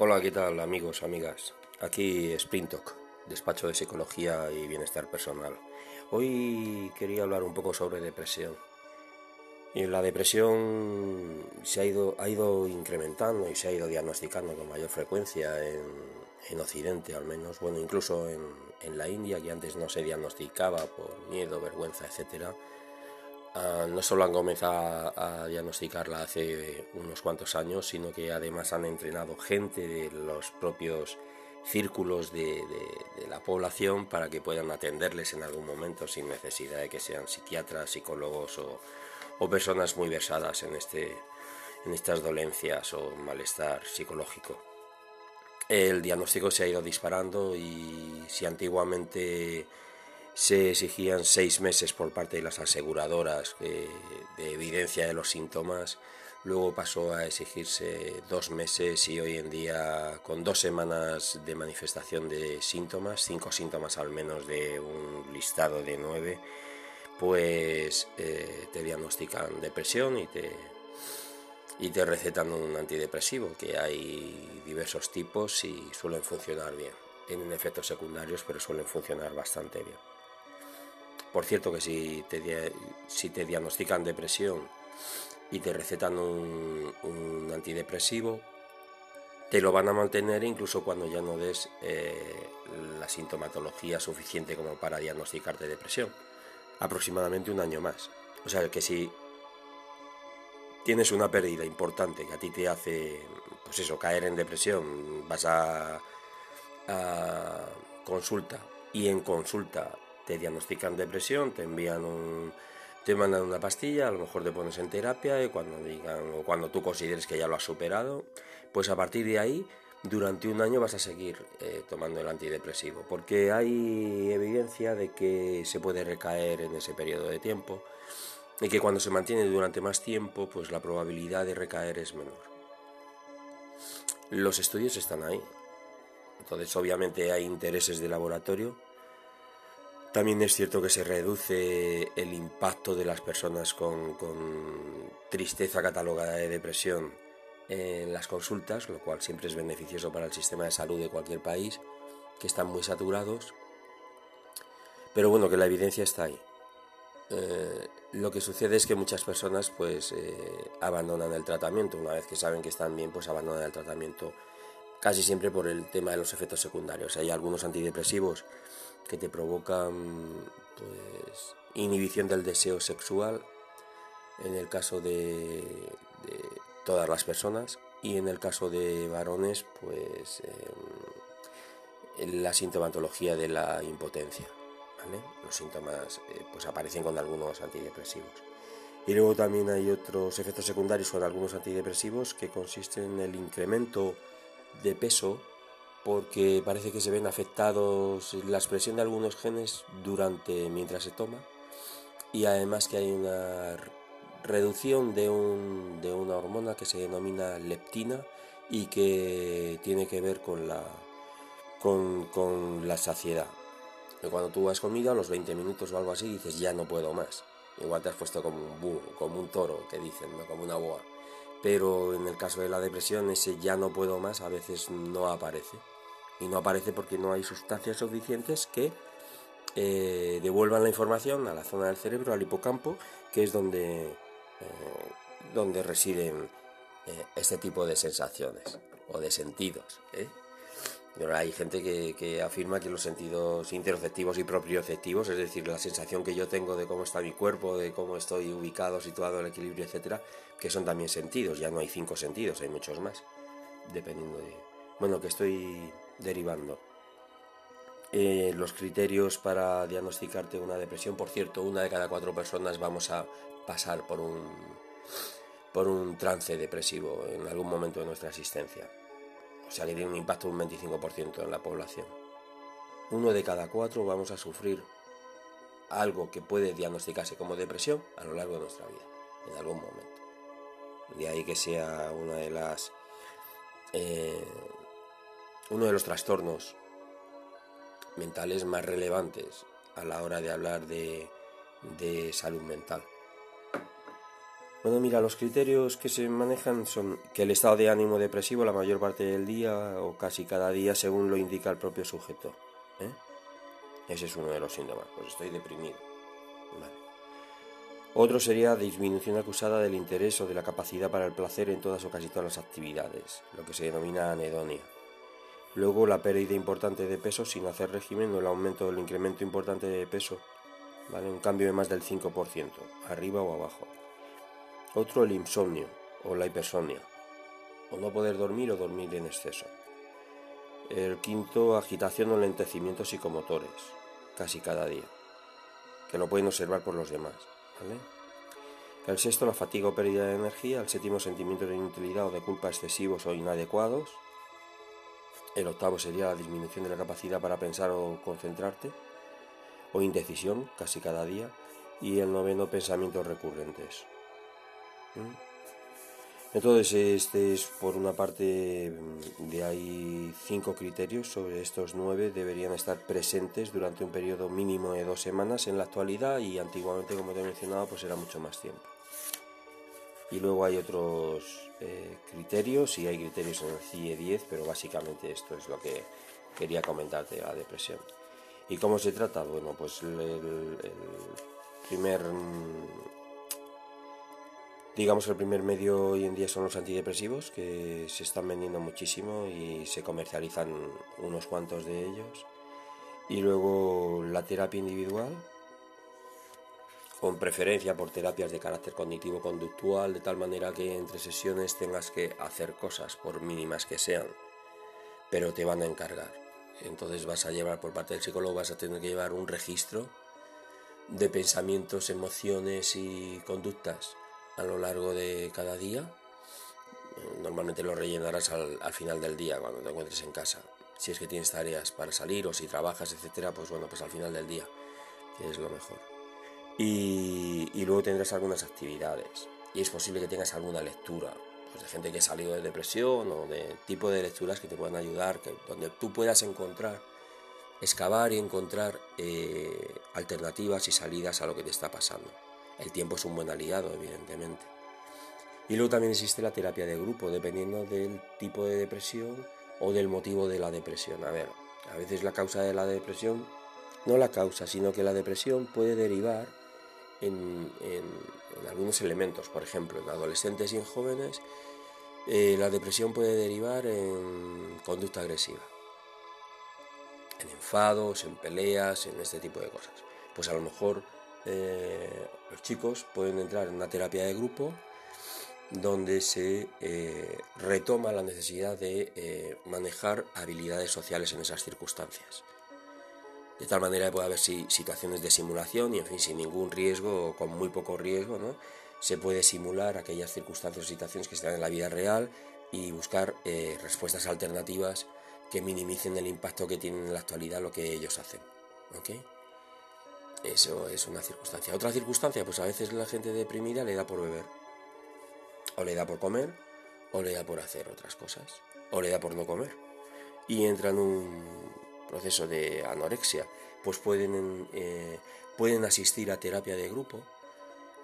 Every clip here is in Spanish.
Hola, ¿qué tal amigos, amigas? Aquí Sprintok, despacho de psicología y bienestar personal. Hoy quería hablar un poco sobre depresión. La depresión se ha ido, ha ido incrementando y se ha ido diagnosticando con mayor frecuencia en, en Occidente al menos, bueno, incluso en, en, la India, que antes no se diagnosticaba por miedo, vergüenza, etcétera. Uh, no solo han comenzado a, diagnosticarla hace unos cuantos años, sino que además han entrenado gente de los propios círculos de, la población para que puedan atenderles en algún momento sin necesidad de que sean psiquiatras, psicólogos o, o personas muy versadas en, este, en estas dolencias o malestar psicológico. El diagnóstico se ha ido disparando y si antiguamente se exigían seis meses por parte de las aseguradoras de, de, evidencia de los síntomas, luego pasó a exigirse dos meses y hoy en día con dos semanas de manifestación de síntomas, cinco síntomas al menos de un listado de nueve, pues eh, te diagnostican depresión y te, y te recetan un antidepresivo, que hay diversos tipos y suelen funcionar bien. Tienen efectos secundarios, pero suelen funcionar bastante bien. Por cierto que si te, si te diagnostican depresión y te recetan un, un, antidepresivo, te lo van a mantener incluso cuando ya no des eh, la sintomatología suficiente como para diagnosticarte depresión. Aproximadamente un año más. O sea que si tienes una pérdida importante que a ti te hace, pues eso, caer en depresión, vas a, a consulta y en consulta te diagnostican depresión, te envían un, te mandan una pastilla, a lo mejor te pones en terapia y cuando digan o cuando tú consideres que ya lo has superado, pues a partir de ahí durante un año vas a seguir eh, tomando el antidepresivo, porque hay evidencia de que se puede recaer en ese periodo de tiempo y que cuando se mantiene durante más tiempo, pues la probabilidad de recaer es menor. Los estudios están ahí. Entonces, obviamente hay intereses de laboratorio también es cierto que se reduce el impacto de las personas con, con, tristeza catalogada de depresión en las consultas, lo cual siempre es beneficioso para el sistema de salud de cualquier país, que están muy saturados. Pero bueno, que la evidencia está ahí. Eh, lo que sucede es que muchas personas pues eh, abandonan el tratamiento. Una vez que saben que están bien, pues abandonan el tratamiento casi siempre por el tema de los efectos secundarios. Hay algunos antidepresivos que te provocan pues, inhibición del deseo sexual en el caso de, todas las personas y en el caso de varones pues eh, la sintomatología de la impotencia ¿vale? los síntomas eh, pues aparecen con algunos antidepresivos y luego también hay otros efectos secundarios con algunos antidepresivos que consisten en el incremento de peso porque parece que se ven afectados la expresión de algunos genes durante mientras se toma y además que hay una reducción de, un, de una hormona que se denomina leptina y que tiene que ver con la, con, con la saciedad. Cuando tú has comido a los 20 minutos o algo así dices ya no puedo más. Igual te has puesto como un búho, como un toro que dicen, ¿no? como una boa. Pero en el caso de la depresión ese ya no puedo más a veces no aparece y no aparece porque no hay sustancias suficientes que eh, devuelvan la información a la zona del cerebro, al hipocampo, que es donde, eh, donde residen eh, este tipo de sensaciones o de sentidos. Hay gente que, que, afirma que los sentidos interoceptivos y proprioceptivos, es decir, la sensación que yo tengo de cómo está mi cuerpo, de cómo estoy ubicado, situado, el equilibrio, etcétera, que son también sentidos. Ya no hay cinco sentidos, hay muchos más, dependiendo de. Bueno, que estoy derivando. Eh, los criterios para diagnosticarte una depresión, por cierto, una de cada cuatro personas vamos a pasar por un, por un trance depresivo en algún momento de nuestra existencia. O sea que tiene un impacto de un 25% en la población. Uno de cada cuatro vamos a sufrir algo que puede diagnosticarse como depresión a lo largo de nuestra vida, en algún momento. De ahí que sea eh, uno de los trastornos mentales más relevantes a la hora de hablar de salud mental. Bueno, mira, los criterios que se manejan son que el estado de ánimo depresivo la mayor parte del día o casi cada día según lo indica el propio sujeto. ¿eh? Ese es uno de los síntomas, pues estoy deprimido. Otro sería disminución acusada del interés o de la capacidad para el placer en todas o casi todas las actividades, lo que se denomina anedonia. Luego la pérdida importante de peso sin hacer régimen o el aumento o el incremento importante de peso, ¿vale? un cambio de más del 5%, arriba o abajo. Otro el insomnio o la hipersomnia, o no poder dormir o dormir en exceso. El quinto, agitación o lentecimientos psicomotores, casi cada día, que lo pueden observar por los demás. El sexto, la fatiga o pérdida de energía. El séptimo, sentimientos de inutilidad o de culpa excesivos o inadecuados. El octavo sería la disminución de la capacidad para pensar o concentrarte, o indecisión, casi cada día. Y el noveno, pensamientos recurrentes. Entonces, este es por una parte, mm, de ahí cinco criterios, sobre estos nueve deberían estar presentes durante un periodo mínimo de dos semanas en la actualidad y antiguamente, como te he mencionado, pues era mucho más tiempo. Y luego hay otros eh, criterios, y hay criterios en el CIE 10, pero básicamente esto es lo que quería comentarte, la depresión. ¿Y cómo se trata? Bueno, pues el primer mm, Digamos que el primer medio hoy en día son los antidepresivos, que se están vendiendo muchísimo y se comercializan unos cuantos de ellos. Y luego la terapia individual, con preferencia por terapias de carácter cognitivo-conductual, de tal manera que entre sesiones tengas que hacer cosas, por mínimas que sean, pero te van a encargar. Entonces vas a llevar por parte del psicólogo, vas a tener que llevar un registro de pensamientos, emociones y conductas a lo largo de cada día. Normalmente lo rellenarás al, final del día, cuando te encuentres en casa. Si es que tienes tareas para salir o si trabajas, etcétera, pues bueno, pues al final del día, es lo mejor. Y, luego tendrás algunas actividades. Y es posible que tengas alguna lectura, pues de gente que ha salido de depresión o de tipo de lecturas que te puedan ayudar, que, donde tú puedas encontrar, excavar y encontrar eh, alternativas y salidas a lo que te está pasando. El tiempo es un buen aliado, evidentemente. Y luego también existe la terapia de grupo, dependiendo del tipo de depresión o del motivo de la depresión. A ver, a veces la causa de la depresión, no la causa, sino que la depresión puede derivar en, algunos elementos. Por ejemplo, en adolescentes y en jóvenes, eh, la depresión puede derivar en conducta agresiva, en enfados, en peleas, en este tipo de cosas. Pues a lo mejor eh, los chicos pueden entrar en una terapia de grupo donde se eh, retoma la necesidad de eh, manejar habilidades sociales en esas circunstancias. De tal manera que pueda haber situaciones de simulación y, en fin, sin ningún riesgo o con muy poco riesgo, ¿no? se puede simular aquellas circunstancias o situaciones que están en la vida real y buscar respuestas alternativas que minimicen el impacto que tienen en la actualidad lo que ellos hacen. Eso es una circunstancia. Otra circunstancia, pues a veces la gente deprimida le da por beber, o le da por comer, o le da por hacer otras cosas, o le da por no comer. Y entra en un proceso de anorexia. Pues pueden, eh, pueden asistir a terapia de grupo,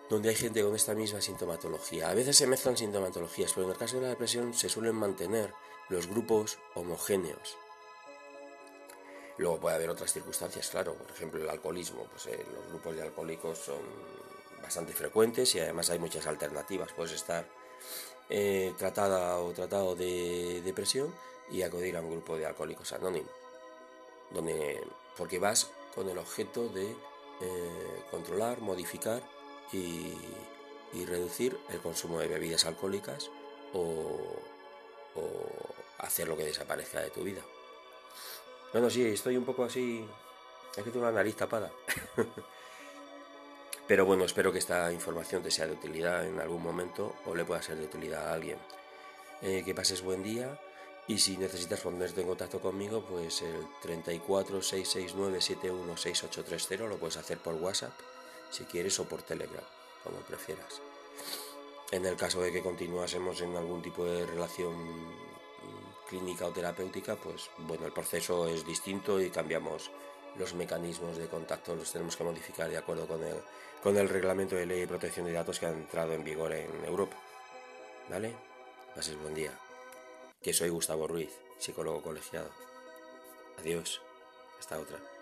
donde hay gente con esta misma sintomatología. A veces se mezclan sintomatologías, pero en el caso de la depresión se suelen mantener los grupos homogéneos. Luego puede haber otras circunstancias, claro, por ejemplo el alcoholismo, pues eh, los grupos de alcohólicos son bastante frecuentes y además hay muchas alternativas. Puedes estar eh, tratada o tratado de depresión y acudir a un grupo de alcohólicos anónimos, donde, porque vas con el objeto de eh, controlar, modificar y, reducir el consumo de bebidas alcohólicas o hacer lo que desaparezca de tu vida. Bueno, sí, estoy un poco así. Es que tengo la nariz tapada. Pero bueno, espero que esta información te sea de utilidad en algún momento o le pueda ser de utilidad a alguien. Eh, que pases buen día y si necesitas ponerte en contacto conmigo, pues el 34 669 lo puedes hacer por WhatsApp si quieres o por Telegram, como prefieras. En el caso de que continuásemos en algún tipo de relación clínica o terapéutica, pues bueno, el proceso es distinto y cambiamos los mecanismos de contacto los tenemos que modificar de acuerdo con el, con el reglamento de ley de protección de datos que ha entrado en vigor en Europa. ¿Vale? Pases buen día. Que soy Gustavo Ruiz, psicólogo colegiado. Adiós. Hasta otra.